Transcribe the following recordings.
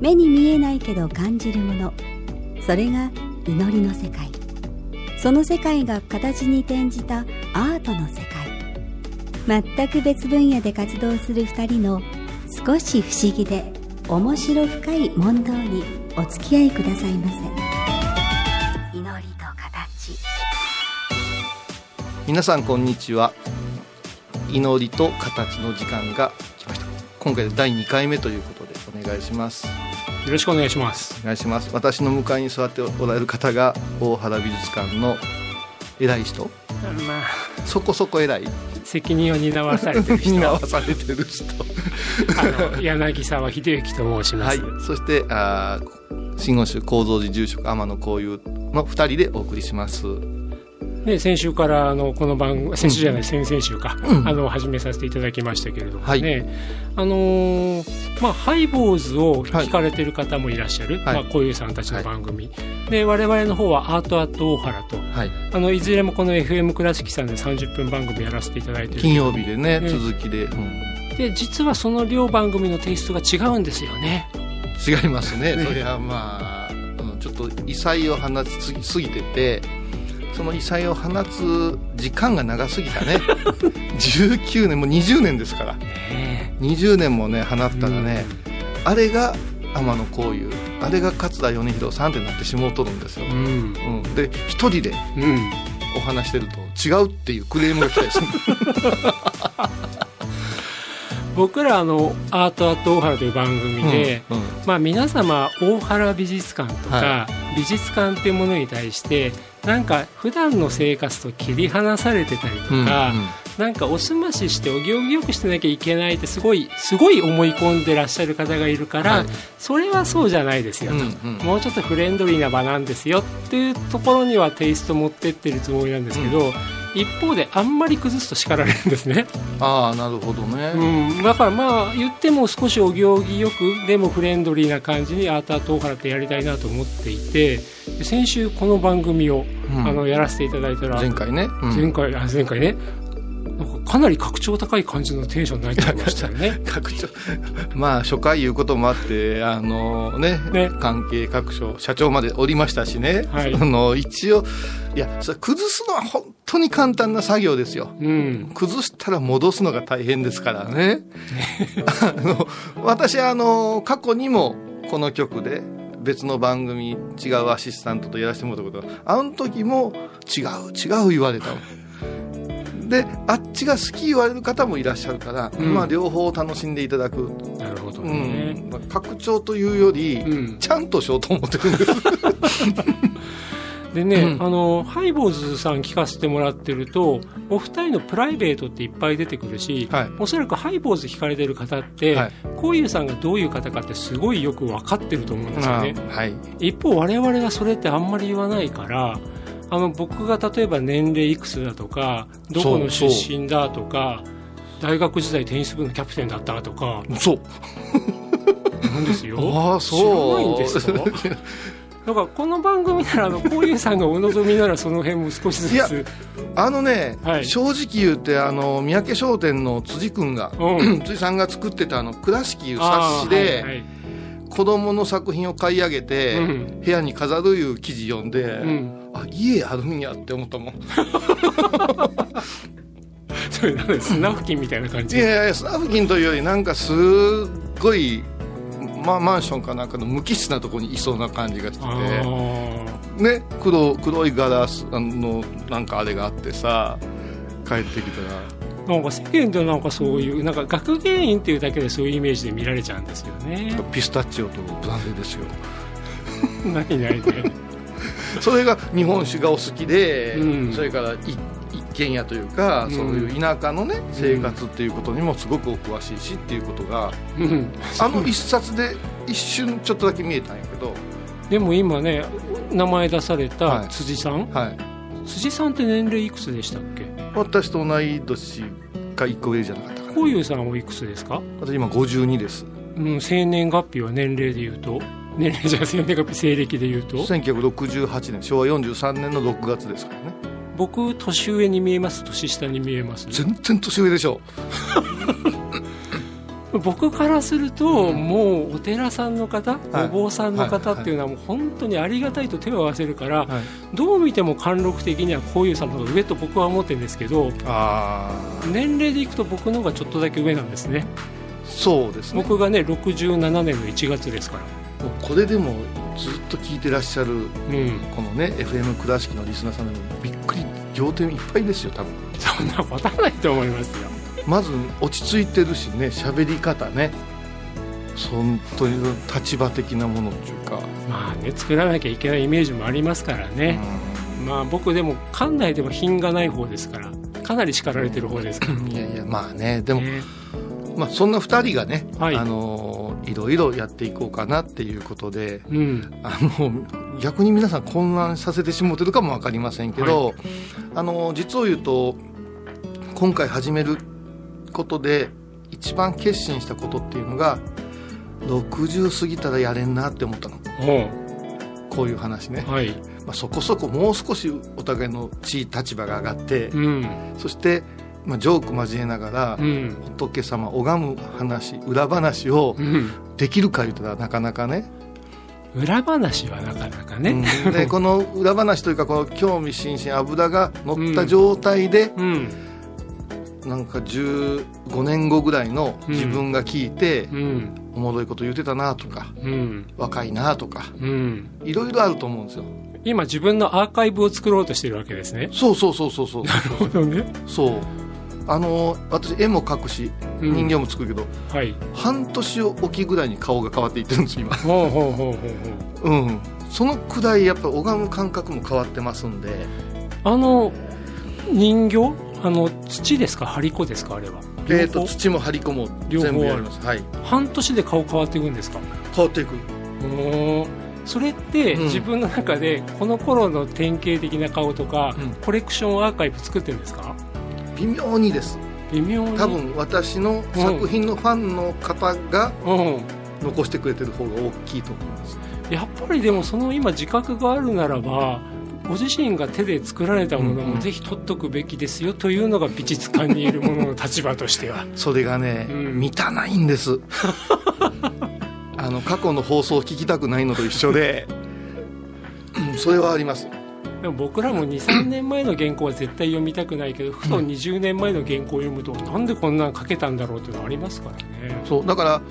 目に見えないけど感じるもの。それが祈りの世界。その世界が形に転じたアートの世界。全く別分野で活動する2人の少し不思議で面白深い問答にお付き合いくださいませ。祈りと形。皆さんこんにちは。祈りと形の時間が来ました。今回で第2回目ということでお願いします。よろしくお願いします。お願いします。私の向かいに座っておられる方が大原美術館の偉い人。まあそこそこ偉い。責任を担わされてる人。担わされてる人。あの柳沢秀幸と申します、はい。そしてあー真言宗構造寺住職天野幸雄の2人でお送りしますで先週からあのこの番組先週じゃない、先々週か、うん。あの始めさせていただきましたけれどもね、はい。あのーまあハイボーズを聞かれてる方もいらっしゃる、はい。まあこういうさんたちの番組、で我々の方はアートアート大原とはい。あのいずれもこの FM 倉敷さんで30分番組やらせていただいてる金曜日でねね続きで、うん。で実はその両番組のテイストが違うんですよね。違いますね。ねそれはまあうんちょっと異彩を放ちすぎててその異彩を放つ時間が長すぎたね。19年もう20年ですから。ね20年もね放ったらね、あれが天野幸雄あれが勝田米広さんってなってしもうとるんですよ、うん。うん、で一人でうん。お話してると違うっていうクレームが来たりする 僕らあのアートアート大原という番組で、うんうん。まあ、皆様大原美術館とか、は美術館っていうものに対してなんか普段の生活と切り離されてたりとか、なんかおすまししてお行儀よくしてなきゃいけないってすごいすごい思い込んでらっしゃる方がいるから、はい。それはそうじゃないですよと、うんうん。もうちょっとフレンドリーな場なんですよっていうところにはテイスト持ってってるつもりなんですけど、一方であんまり崩すと叱られるんですね。ああなるほどね、うん、だからまあ言っても少しお行儀よくでもフレンドリーな感じにアートアート大原ってやりたいなと思っていてで先週この番組を、うん。あのやらせていただいたら前回ね、うん。前回あ前回ね。なんかかなり格調高い感じのテンションになっちゃいましたよね。各所まあ初回いうこともあってあのねね。関係各所社長までおりましたしね、はい。あの一応いやそれ崩すのは本当に簡単な作業ですよ。うん、崩したら戻すのが大変ですからね。あの私あの過去にもこの曲で別の番組違うアシスタントとやらせてもらったことがあの時も違う違う言われたの。であっちが好き言われる方もいらっしゃるから、うん。まあ両方楽しんでいただく、なるほどうね。ん、拡張というより、うん。ちゃんとしようと思ってるんです でね、うん。あのハイボーズさん聞かせてもらってるとお二人のプライベートっていっぱい出てくるし、はい。おそらくハイボーズ聞かれてる方って、はい。こういうさんがどういう方かってすごいよく分かってると思うんですよね。あはい。一方我々がそれってあんまり言わないからあの僕が例えば年齢いくつだとかどこの出身だとか大学時代テニス部のキャプテンだったとか。そう。なんですよ。ああそう。知らないんですか？だからこの番組ならあのこういうさんがお望みならその辺も少しずいやつあのね、はい。正直言うてあの三宅商店の辻君が、うん。辻さんが作ってたあの倉敷いう冊子で、はいはい。子供の作品を買い上げて、うん。部屋に飾るいう記事読んで、うん、あ家あるんやって思ったもん。それなんでスナフキンみたいな感いじやいやスナフキンというよりなんかすっごい、ま、マンションかなんかの無機質なところにいそうな感じがして。あてー。ね黒黒いガラスあのなんかあれがあってさ帰ってきたら。なんか世間でなんかそういうなんか学芸員っていうだけでそういうイメージで見られちゃうんですよね。ピスタチオとブランデーですよ。何ないねそれが日本酒がお好きで、うん。それからい一軒家というか、うん。そういう田舎のね生活っていうことにもすごくお詳しいしっていうことが、うん。あの一冊で一瞬ちょっとだけ見えたんやけど。でも今ね名前出されはい。た辻さん、はい。辻さんって年齢いくつでしたっけ？私と同い年か1個上じゃなかったかな。こういうさんおいくつですか、私今52です。うん、生年月日は年齢で言うと？年齢じゃ生年月日西暦で言うと？1968年昭和43年の6月ですからね僕年上に見えます年下に見えます。全然年上でしょ。僕からすると、もうお寺さんの方、はい。お坊さんの方っていうのはもう本当にありがたいと手を合わせるから、はい。どう見ても貫禄的にはこういうさんの方が上と僕は思ってるんですけど年齢でいくと僕の方がちょっとだけ上なんですね。そうですね。僕がね67年の1月ですから。もうこれでもずっと聞いてらっしゃるうん。このね FM 倉敷のリスナーさんでもびっくり仰天いっぱいですよ多分。そんなことはないと思いますよ。まず落ち着いてるしね喋り方ね。本当に立場的なものっていうか、まあね作らなきゃいけないイメージもありますからね、まあ僕でも館内でも品がない方ですからかなり叱られてる方ですから。うん。いやいやまあねでも、ね。まあ、そんな2人がね、はい。あのいろいろやっていこうかなっていうことでうん。あの逆に皆さん混乱させてしもうてるかも分かりませんけど、あの実を言うと今回始めることで一番決心したことっていうのが60過ぎたらやれんなって思ったの。もこういう話ね、うはい。まあ、そこそこもう少しお互いの地位立場が上がって、うん。そして、まあ、ジョーク交えながら、うん。仏様拝む話裏話をうん。できるか言ったらなかなかね裏話はなかなかね。うん。で この裏話というかこの興味津々油が乗った状態で、うん。なんか15年後ぐらいの自分が聞いて、うん。おもろいこと言ってたなとかうん。若いなとかうん。いろいろあると思うんですよ。今自分のアーカイブを作ろうとしてるわけですね。そうそうそうそうそう。なるほどね。そうあの私絵も描くしうん。人形も作るけど、はい。半年おきぐらいに顔が変わっていってるんです今。ほうほうほうほうほう。うん。そのくらいやっぱ拝む感覚も変わってますんで。あの人形？あの土ですか？張り子ですか？あれは。えー、と土も張り子も両方全部やります。はい。半年で顔変わっていくんですか？変わっていく。それってうん。自分の中でこの頃の典型的な顔とか、うん。コレクションアーカイブ作ってるんですか？微妙にです。微妙に。多分私の作品のファンの方がうん。残してくれてる方が大きいと思います。やっぱりでもその今自覚があるならばご自身が手で作られたものもぜひ取っとくべきですよというのが美術館にいる者の立場としては。それがね、うん。満たないんです。あの過去の放送を聞きたくないのと一緒で、うんそれはありますでも僕らも23年前の原稿は絶対読みたくないけどふと20年前の原稿を読むと、なんでこんなん書けたんだろうっていうのはありますからね。そうだから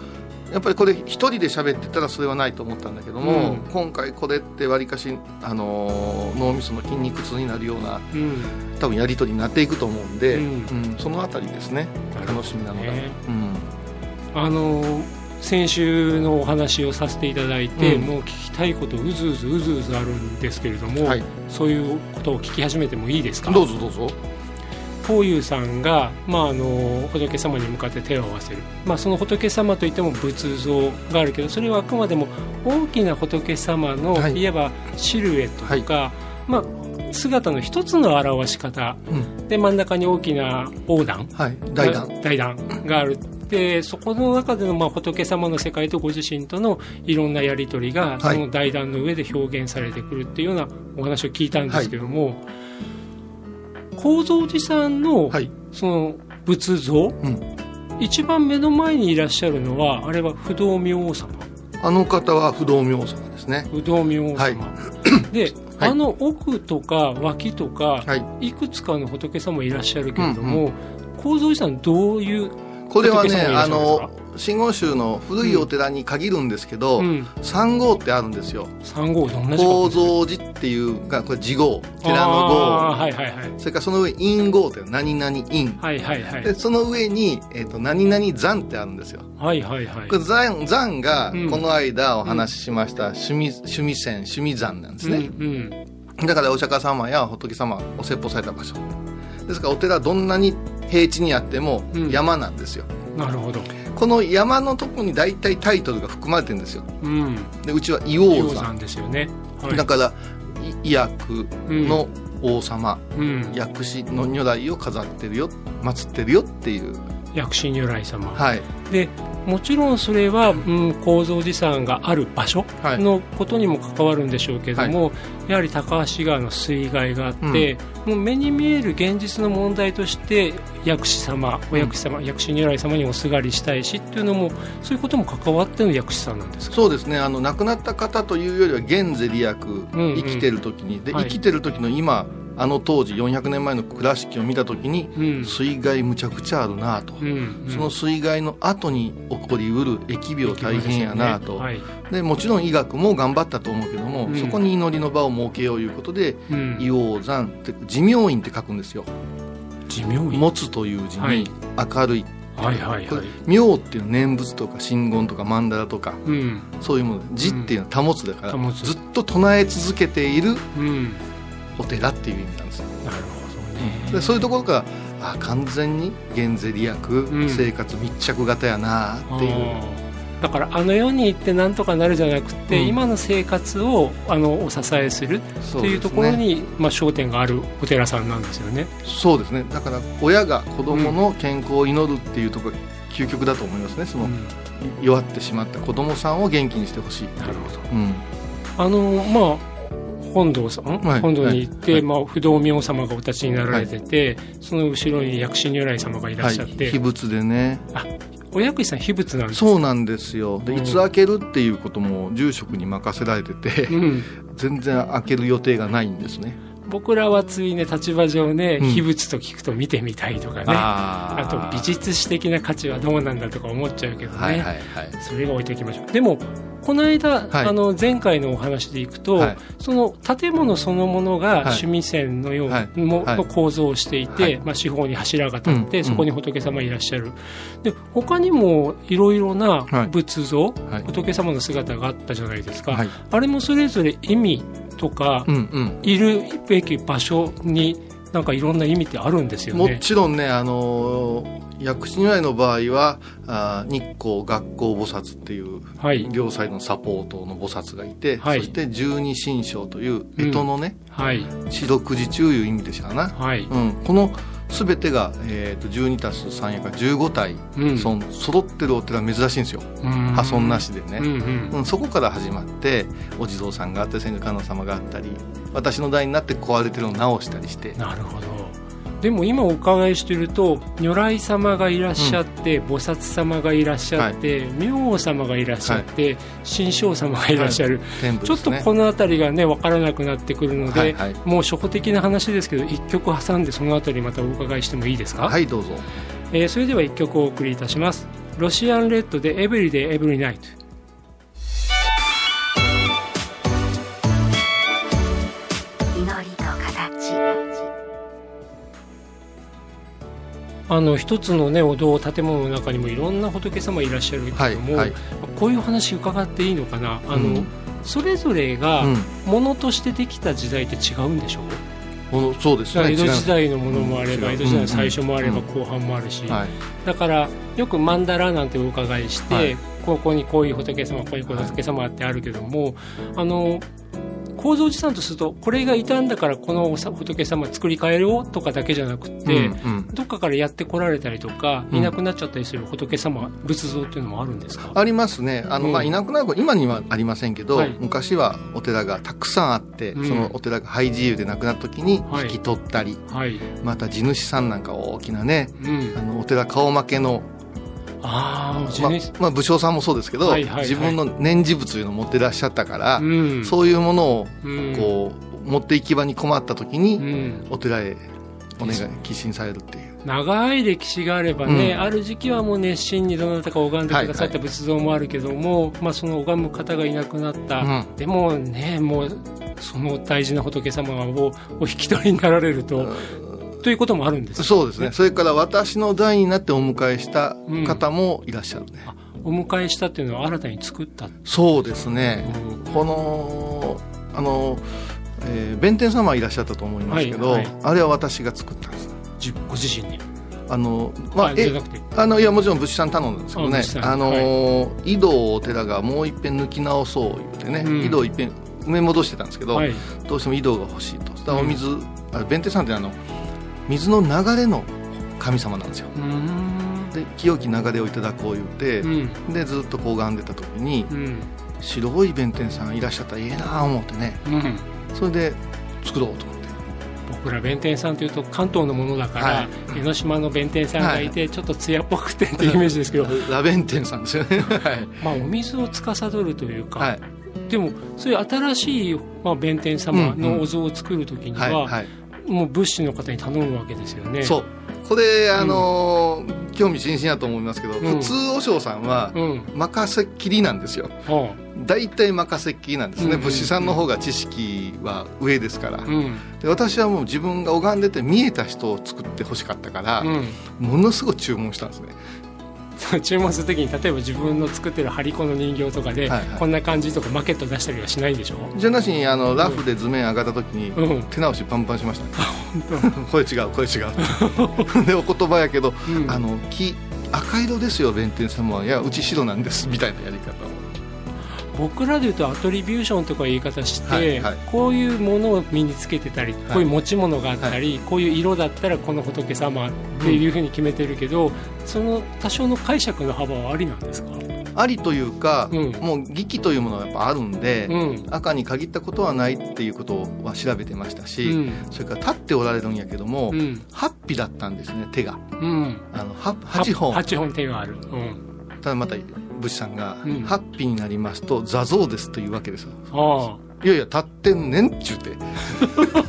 やっぱりこれ一人で喋ってたらそれはないと思ったんだけども、うん。今回これってわりかし、あのー脳みその筋肉痛になるようなうん。多分やり取りになっていくと思うんで、うん。うんそのあたりですね。楽しみなのが、ねうん。あの先週のお話をさせていただいて、うん。もう聞きたいことうずうずうずうずあるんですけれども、はい。そういうことを聞き始めてもいいですか？どうぞどうぞ。法友さんが、まあ、あの仏様に向かって手を合わせる、まあ、その仏様といっても仏像があるけどそれはあくまでも大きな仏様の、はい。い、わばシルエットとか、まあ、姿の一つの表し方。うん。で真ん中に大きな横断。はい。大団大団があるでそこの中でのまあ仏様の世界とご自身とのいろんなやり取りがはい。その大団の上で表現されてくるっていうようなお話を聞いたんですけども、構造寺さんのはい。その仏像、ん。一番目の前にいらっしゃるのはあれは不動明王様。あの方は不動明王様ですね。不動明王様、はい。で、はい。あの奥とか脇とか、はい。い、くつかの仏様いらっしゃるけれども、構造寺さんどういうこれはねあの真言宗の古いお寺に限るんですけど、うん、三号ってあるんですよ。三号どんな構造寺っていうがこれ地号。寺の号。はいはいはい。それからその上陰号って何々陰。はいはいはい。でその上に、えー、と何々山ってあるんですよ。はいはいはい。これ山山がうん。この間お話ししました趣味趣味線趣味山なんですね、うんうん。だからお釈迦様や仏様お説法された場所ですからお寺どんなに平地にあってもうん。山なんですよ、なるほど。この山のとこに大体タイトルが含まれてるんですよ。うん。でうちは硫黄山。ですよね、はい、だからい医薬の王様、うん、薬師の如来を飾ってるよ祀ってるよっていう。薬師如来様、はい。でもちろんそれは、うん、構造寺さんがある場所はい。のことにも関わるんでしょうけども、やはり高橋川の水害があって、もう目に見える現実の問題として薬師様お薬師様、薬師如来様におすがりしたいしっていうのもそういうことも関わっての薬師さんなんですか？そうですね。あの亡くなった方というよりは現世利益、うん。生きてる時にで、はい。生きてる時の今あの当時400年前の倉敷を見た時に、うん。水害むちゃくちゃあるなと、うん。うんその水害の後に起こりうる疫病大変やなと、はい。でもちろん医学も頑張ったと思うけども、うん。そこに祈りの場を設けよういうことでうん。硫黄山って持明院って書くんですよ。寿命院？持つという字はい。に明るい、はいはいはい。明っていうのは念仏とか真言とか曼荼羅とかうん。そういうもの字っていうのは保つだから、保つ。ずっと唱え続けているうんお寺っていう意味なんですよ。なるほどね。でそういうところからあ完全に現世利益、ん。生活密着型やなっていう。あー。だからあの世に行ってなんとかなるじゃなくて、うん。今の生活をあのお支えするそっていうところに、まあ、焦点があるお寺さんなんですよね。そうですね。だから親が子供の健康を祈るっていうところが究極だと思いますね。その、うん。弱ってしまった子供さんを元気にしてほしいなるほど。うん。あのまあ本堂さん、はい。本堂に行って、はい。まあ、不動明王様がお立ちになられてて、その後ろに薬師如来様がいらっしゃって、秘仏でね。お薬師さん秘仏なんですそうなんですよ。でうん。いつ開けるっていうことも住職に任せられてて、うん、全然開ける予定がないんですね。僕らはついね立場上ね、うん。秘仏と聞くと見てみたいとかね。ああと美術史的な価値はどうなんだとか思っちゃうけどね、はいはいはい。それが置いておきましょう。でもこの間、はい。あの前回のお話でいくと、はい。その建物そのものがはい。趣味線のような、はい。の構造をしていて、はい。まあ、四方に柱が立って、うん。そこに仏様いらっしゃる。で他にもいろいろなはい。仏像、はい。仏様の姿があったじゃないですか、はい。あれもそれぞれ意味とか、うんうん。いるべき場所になんかいろんな意味ってあるんですよもね。ちろんね、あのー薬師如来の場合はあー日光学校菩薩っていうはい、両サイドのサポートの菩薩がいて、はい。そして十二神将という干支のね、はい、四六時中いう意味でしたな、はい、うん、この全てが、えー、と12たす3やから15体、うん。そん揃ってるお寺珍しいんですよ。うん。破損なしでね、うんうん。うん、そこから始まってお地蔵さんがあって千手観音様があったり私の代になって壊れてるのを直したりしてなるほどでも今お伺いしてると如来様がいらっしゃって、菩薩様がいらっしゃって、明王様がいらっしゃって、神将様がいらっしゃる、ちょっとこの辺りがね分からなくなってくるので、はいはい。もう初歩的な話ですけど一曲挟んでその辺りまたお伺いしてもいいですか、はいどうぞ。えーそれでは一曲お送りいたします。ロシアンレッドで「エブリデイエブリナイト」あの一つのねお堂建物の中にもいろんな仏様いらっしゃるけども、はいはい。こういう話伺っていいのかな？あの、うん。それぞれがうん。ものとしてできた時代って違うんでしょう、このそうですね。江戸時代のものもあれば、うん江戸時代の最初もあれば、うん。後半もあるし、はい。だからよく曼荼羅なんてお伺いして、はい。ここにこういう仏様こういう仏様ってあるけども、あの構造寺さんとするとこれがいたんだからこの仏様作り変えようとかだけじゃなくて、うんうん。どっかからやってこられたりとか、うん。いなくなっちゃったりする仏様仏像っていうのもあるんですか？ありますね。あの、うん。まあ、いなくなる今にはありませんけど、はい。昔はお寺がたくさんあって、うん。そのお寺が廃自由でなくなった時にはい。引き取ったり、はい、また地主さんなんか大きなねうん。あ、のお寺顔負けの、あま主まあ、武将さんもそうですけど、はいはいはい。自分の念持仏というのを持ってらっしゃったから、うん、そういうものをうん、こう、持って行き場に困った時うに、ん、お寺へお願い寄進されるっていう。長い歴史があればね、うん。ある時期はもう熱心にどなたか拝んでくださった仏像もあるけども、まあ、その拝む方がいなくなった、うん。でもねもうその大事な仏様をお引き取りになられると、ということもあるんですそうですね。それから私の代になってお迎えした方もいらっしゃるね。あお迎えしたっていうのは新たに作った、そうですね。うん。この、あの、えー弁天様いらっしゃったと思いますけど、はいはい。あれは私が作ったんです。じご自身に。あのまあえあじゃなくて。あのいやもちろん物資さん頼んだんですけどね。あのー井戸をお寺がもう一遍抜き直そう言ってね、うん。井戸を一遍埋め戻してたんですけど、はい。どうしても井戸が欲しいと。そしたらお水、あ弁天さんってあの水の流れの神様なんですよ。で清き流れをいただこう言って、うん。でずっとこう拝んでた時にうん。白い弁天さんいらっしゃったらええなあ思ってね。うん。それで作ろうと思って。僕ら弁天さんというと関東のものだから、はい。江ノ島の弁天さんがいて、ちょっと艶っぽくてっていうイメージですけど。ラベンテンさんですよね。はい、まあお水を司るというか、はい。でもそういう新しい、まあ、弁天様のお像を作るときには、はいはいもう物資の方に頼むわけですよね。そう。これあのー興味津々だと思いますけど、うん。普通和尚さんはうん。任せっきりなんですよ。は大体任せっきりなんですね、うん物資さんの方が知識は上ですから、で私はもう自分が拝んでて見えた人を作ってほしかったから、うん。ものすごい注文したんですね 注文するときに例えば自分の作ってる張り子の人形とかで、はいはい。こんな感じとかマケット出したりはしないでしょ？じゃなしにあのラフで図面上がった時に、うん。手直しパンパンしました。ねこれ違うこれ違う。でお言葉やけど、うん。あの木赤色ですよ弁天様は。いやうち白なんですみたいなやり方を僕らでいうとアトリビューションとか言い方して、はいはい。こういうものを身につけてたり、こういう持ち物があったり、こういう色だったらこの仏様っていうふうに決めてるけど、その多少の解釈の幅はありなんですか？ありというか、うん。もう儀器というものがやっぱあるんで、うん。赤に限ったことはないっていうことは調べてましたし、うん。それから立っておられるんやけども、うん。八匹だったんですね手が。うん。あのは八本。八本手がある、うん、ただまた武士さんが、うん。八匹になりますと座像ですというわけですよ。あいやいや立ってんねんっちゅうて。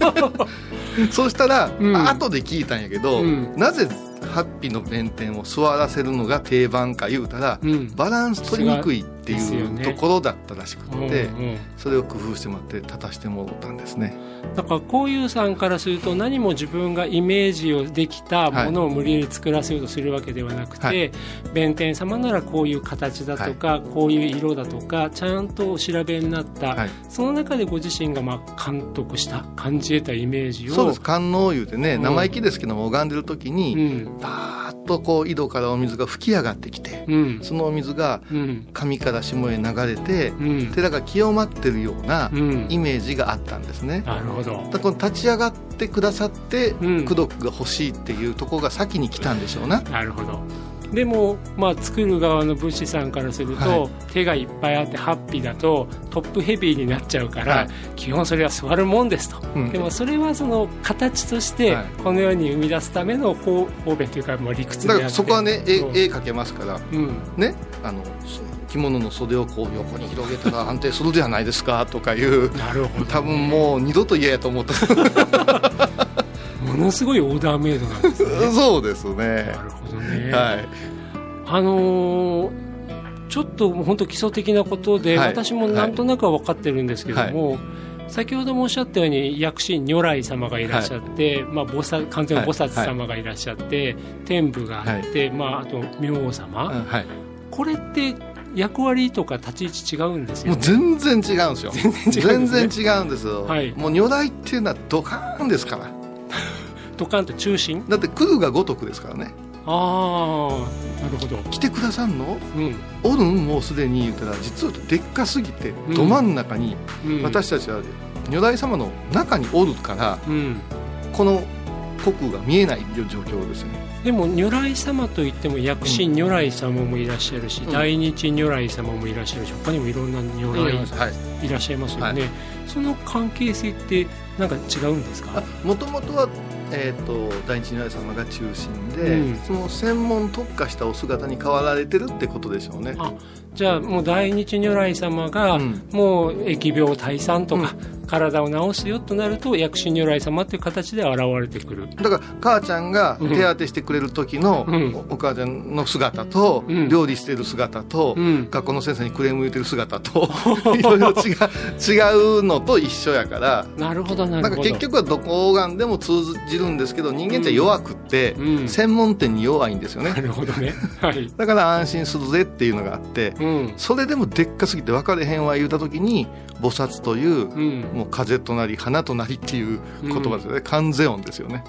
そうしたら、うん。あ後で聞いたんやけど、うん。なぜハッピーの弁天を座らせるのが定番か言うたら、バランス取りにくいってですよね。いうところだったらしくうんて、うん。それを工夫してもらって立たしてもらったんですね。だからこういうさんからすると何も自分がイメージをできたものを無理やり作らせようとするわけではなくて、はい。弁天様ならこういう形だとか、こういう色だとかちゃんとお調べになった、はい。その中でご自身がまあ監督した感じ得たイメージをそうです。観音言うてねうん。生意気ですけども拝んでる時に、うん。パーッとこう井戸からお水が吹き上がってきて、うん。そのお水がうん。上から下へ流れて、うん。寺が清まってるようなうん。イメージがあったんですね、なるほど。だこの立ち上がってくださってうん。功徳が欲しいっていうところが先に来たんでしょうな、なるほどでも、まあ、作る側の物資さんからすると、はい。手がいっぱいあってハッピーだとトップヘビーになっちゃうから、はい。基本それは座るもんですと、うん。でもそれはその形としてはい。このように生み出すための方方便というかもう理屈であって。だからそこはね絵描けますからうん。ね？あの着物の袖をこう横に広げたら安定するじゃないですかとかいうなるほど多分もう二度と嫌やと思った。ものすごいオーダーメイドなんですね。そうですね。なるほどね、はい。あのーちょっと本当基礎的なことで、はい。私もなんとなくは分かってるんですけども、先ほどもおっしゃったように薬師如来様がいらっしゃって、まあ、菩薩完全菩薩様がいらっしゃって、天部があって、まあ、あと明王様、これって役割とか立ち位置違うんですよね？もう全然違うんですよ。全然違うんですね。んですよ、はい。もう如来っていうのはドカーンですから。ドカンと中心？だって来るが如くですからねああなるほど、来てくださんの？うん。おるんもうすでに言うたら実はでっかすぎてうん。ど真ん中にうん、私たちは如来様の中におるからうん、この国が見えない状況ですね。でも如来様といっても薬師如来様もいらっしゃるし、うん。大日如来様もいらっしゃるし他にもいろんな如来はい。いらっしゃいますよね、はい。その関係性ってなんか違うんですか？もともとは、えー、と大日如来様が中心で、うん。その専門特化したお姿に変わられてるってことでしょうね。あじゃあもう大日如来様が、うん。もう疫病退散とか、体を治すよとなると薬師如来様っていう形で現れてくる。だから母ちゃんが手当てしてくれる時のうん。おお母ちゃんの姿と、うん。料理してる姿と、うん。学校の先生にクレーム言ってる姿と いろいろ違う違うのと一緒やから。なるほどななんかるほど結局はどこがんでも通じるんですけど人間って弱くって、うん。専門店に弱いんですよね。なるほどね。はい、だから安心するぜっていうのがあってうん。それでもでっかすぎて分かれへんわ言うた時に菩薩といううん、もう風となり花となりっていう言葉ですよね、観世音ですよね。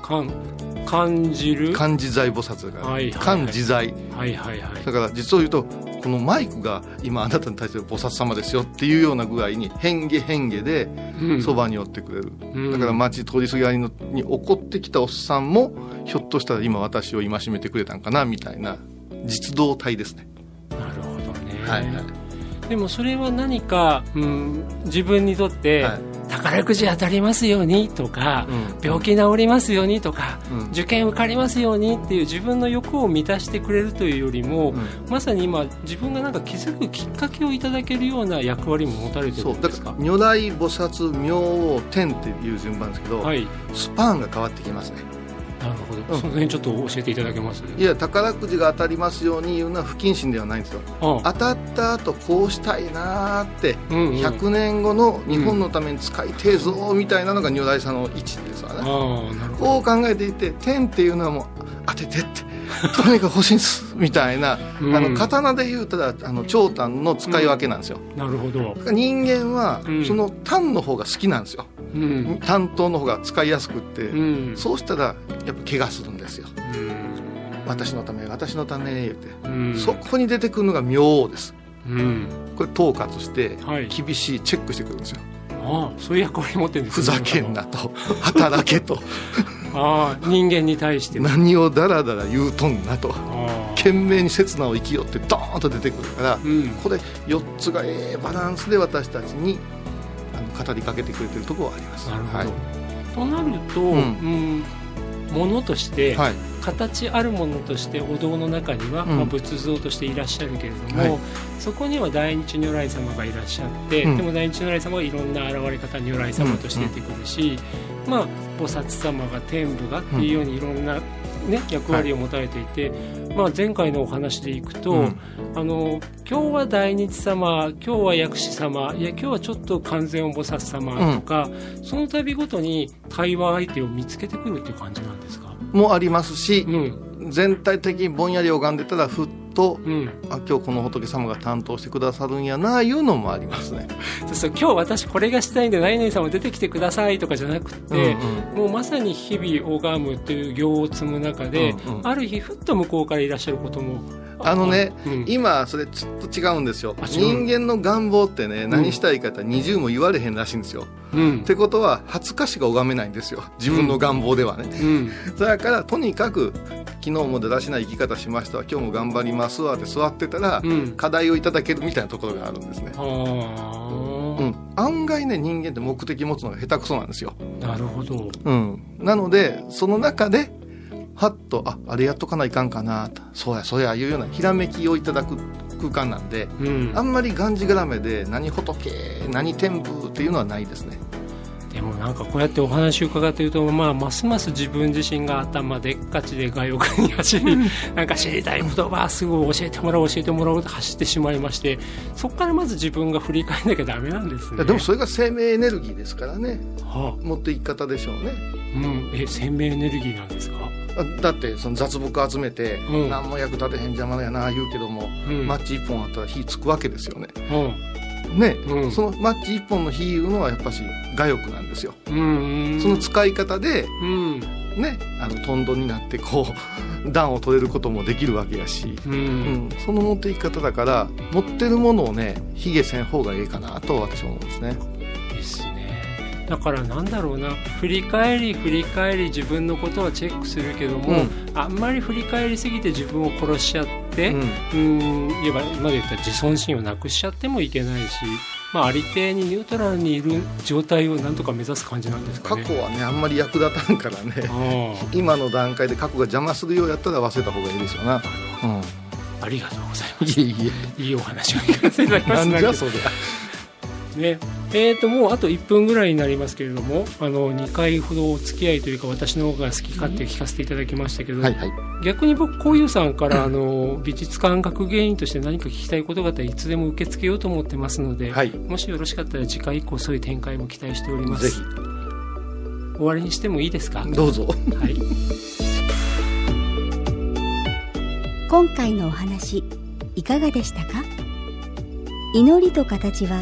感じる？漢自在菩薩だから、はいはいはい。漢自在。はいはいはい。だから実を言うとこのマイクが今あなたに対して菩薩様ですよっていうような具合に変化変化でうん。そばに寄ってくれる、うん。だから街通りすぎりのに怒ってきたおっさんもひょっとしたら今私を戒めてくれたんかなみたいな実動体ですね、なるほどね、はいはいでもそれは何か、うん、自分にとって、はい。宝くじ当たりますようにとか、うん。病気治りますようにとか、うん。受験受かりますようにっていう自分の欲を満たしてくれるというよりも、うん。まさに今自分がなんか気づくきっかけをいただけるような役割も持たれてるそうんですか？ら如来菩薩明王天っていう順番ですけど、はい。スパンが変わってきますねなるほど、うんその辺ちょっと教えていただけます？いや宝くじが当たりますように言うのは不謹慎ではないんですよ。あ当たった後こうしたいなーってうんうん。100年後の日本のために使いてえぞみたいなのが如来さんの位置ですわねああなるほど。こう考えていて天っていうのはもう当ててってとにかく欲しいんですみたいな、うん。あの刀で言うたらあの長短の使い分けなんですよ、なるほど、人間はうん。その単の方が好きなんですよ。うん担当の方が使いやすくって、うん。そうしたらやっぱ怪我するんですよ。うん。私のため私のため言って、うん。そこに出てくるのが明王です。うん。これ統括してはい。厳しいチェックしてくるんですよ、ああそういう役割持ってるんですふざけんなと。働けと。ああ人間に対して。も何をダラダラ言うとんなと。懸命に刹那を生きよってドーンと出てくるから、うん。これ4つがええバランスで私たちに語りかけてくれてるところはあります。なるほど、はい。となると、うん。うんものとして、はい。形あるものとしてお堂の中には、うん。まあ、仏像としていらっしゃるけれども、はい。そこには大日如来様がいらっしゃって、うん。でも大日如来様がいろんな現れ方如来様として出てくるし、まあ、菩薩様が天部がっていうようにいろんな、ね、役割を持たれていて、まあ、前回のお話でいくと、うん。あの今日は大日様今日は薬師様いや今日はちょっと完全音菩薩様とか、その度ごとに対話相手を見つけてくるっていう感じなんですか？もありますしう、ん。全体的にぼんやり拝んでたらふっとうん。あ今日この仏様が担当してくださるんやないうのもありますね、そうそう今日私これがしたいんで何々様出てきてくださいとかじゃなくて、うんもうまさに日々拝むという行を積む中で、うんうん。ある日ふっと向こうからいらっしゃることもあのね、うん。今それちょっと違うんですよ。人間の願望ってね何したいかって二重も言われへんらしいんですよ、うん。ってことは初日しか拝めないんですよ。自分の願望ではね、うん。だからとにかく昨日もだらしない生き方しました。わ今日も頑張りますわって座ってたら、うん。課題をいただけるみたいなところがあるんですね、あ。うーん、案外ね人間って目的持つのが下手くそなんですよ、なるほど。うん、なのでその中ではっとああれやっとかないかんかな。とそうやそうやいうようなひらめきをいただく空間なんでうん。あんまりがんじがらめで何仏何天部っていうのはないですねでもなんかこうやってお話を伺っていると、まあ、ますます自分自身が頭でっかちで外欲に走り、なんか知りたい言葉すぐ教えてもらおう教えてもらおうと走ってしまいましてそこからまず自分が振り返んなきゃダメなんですね。でもそれが生命エネルギーですからね。は持っていき方でしょうね。あうん、え生命エネルギーなんですか、あだってその雑木集めて、うん。何も役立てへん邪魔やな言うけども、うん。マッチ1本あったら火つくわけですよね。うんね、うん。そのマッチ1本の火いうのはやっぱし我欲なんですよ、うんうんその使い方でうん。ねあのトンドになってこう 暖を取れることもできるわけやし、ううん。ん、その持っていき方だから持ってるものをね卑下せん方がいいかなと私は思うんですね。ですね。だからなんだろうな。振り返り振り返り自分のことはチェックするけども、うん。あんまり振り返りすぎて自分を殺しちゃって、うん。うん言えば今で言ったら自尊心をなくしちゃってもいけないし、まあ、ありていにニュートラルにいる状態をなんとか目指す感じなんですかね。過去はねあんまり役立たんからね。あ今の段階で過去が邪魔するようやったら忘れた方がいいですよな、うん、あありがとうございます。いえいえ。いいお話を聞かせていただきまなす。んじゃそりゃ。ねえー、ともうあと1分ぐらいになりますけれどもあの2回ほどお付き合いというか私の方が好き勝手聞かせていただきましたけど、はいはい。逆に僕こういうさんからあの美術館学芸員として何か聞きたいことがあったらいつでも受け付けようと思ってますので、はい。もしよろしかったら次回以降そういう展開も期待しております。ぜひ。終わりにしてもいいですか？どうぞ。はい。今回のお話いかがでしたか？祈りと形は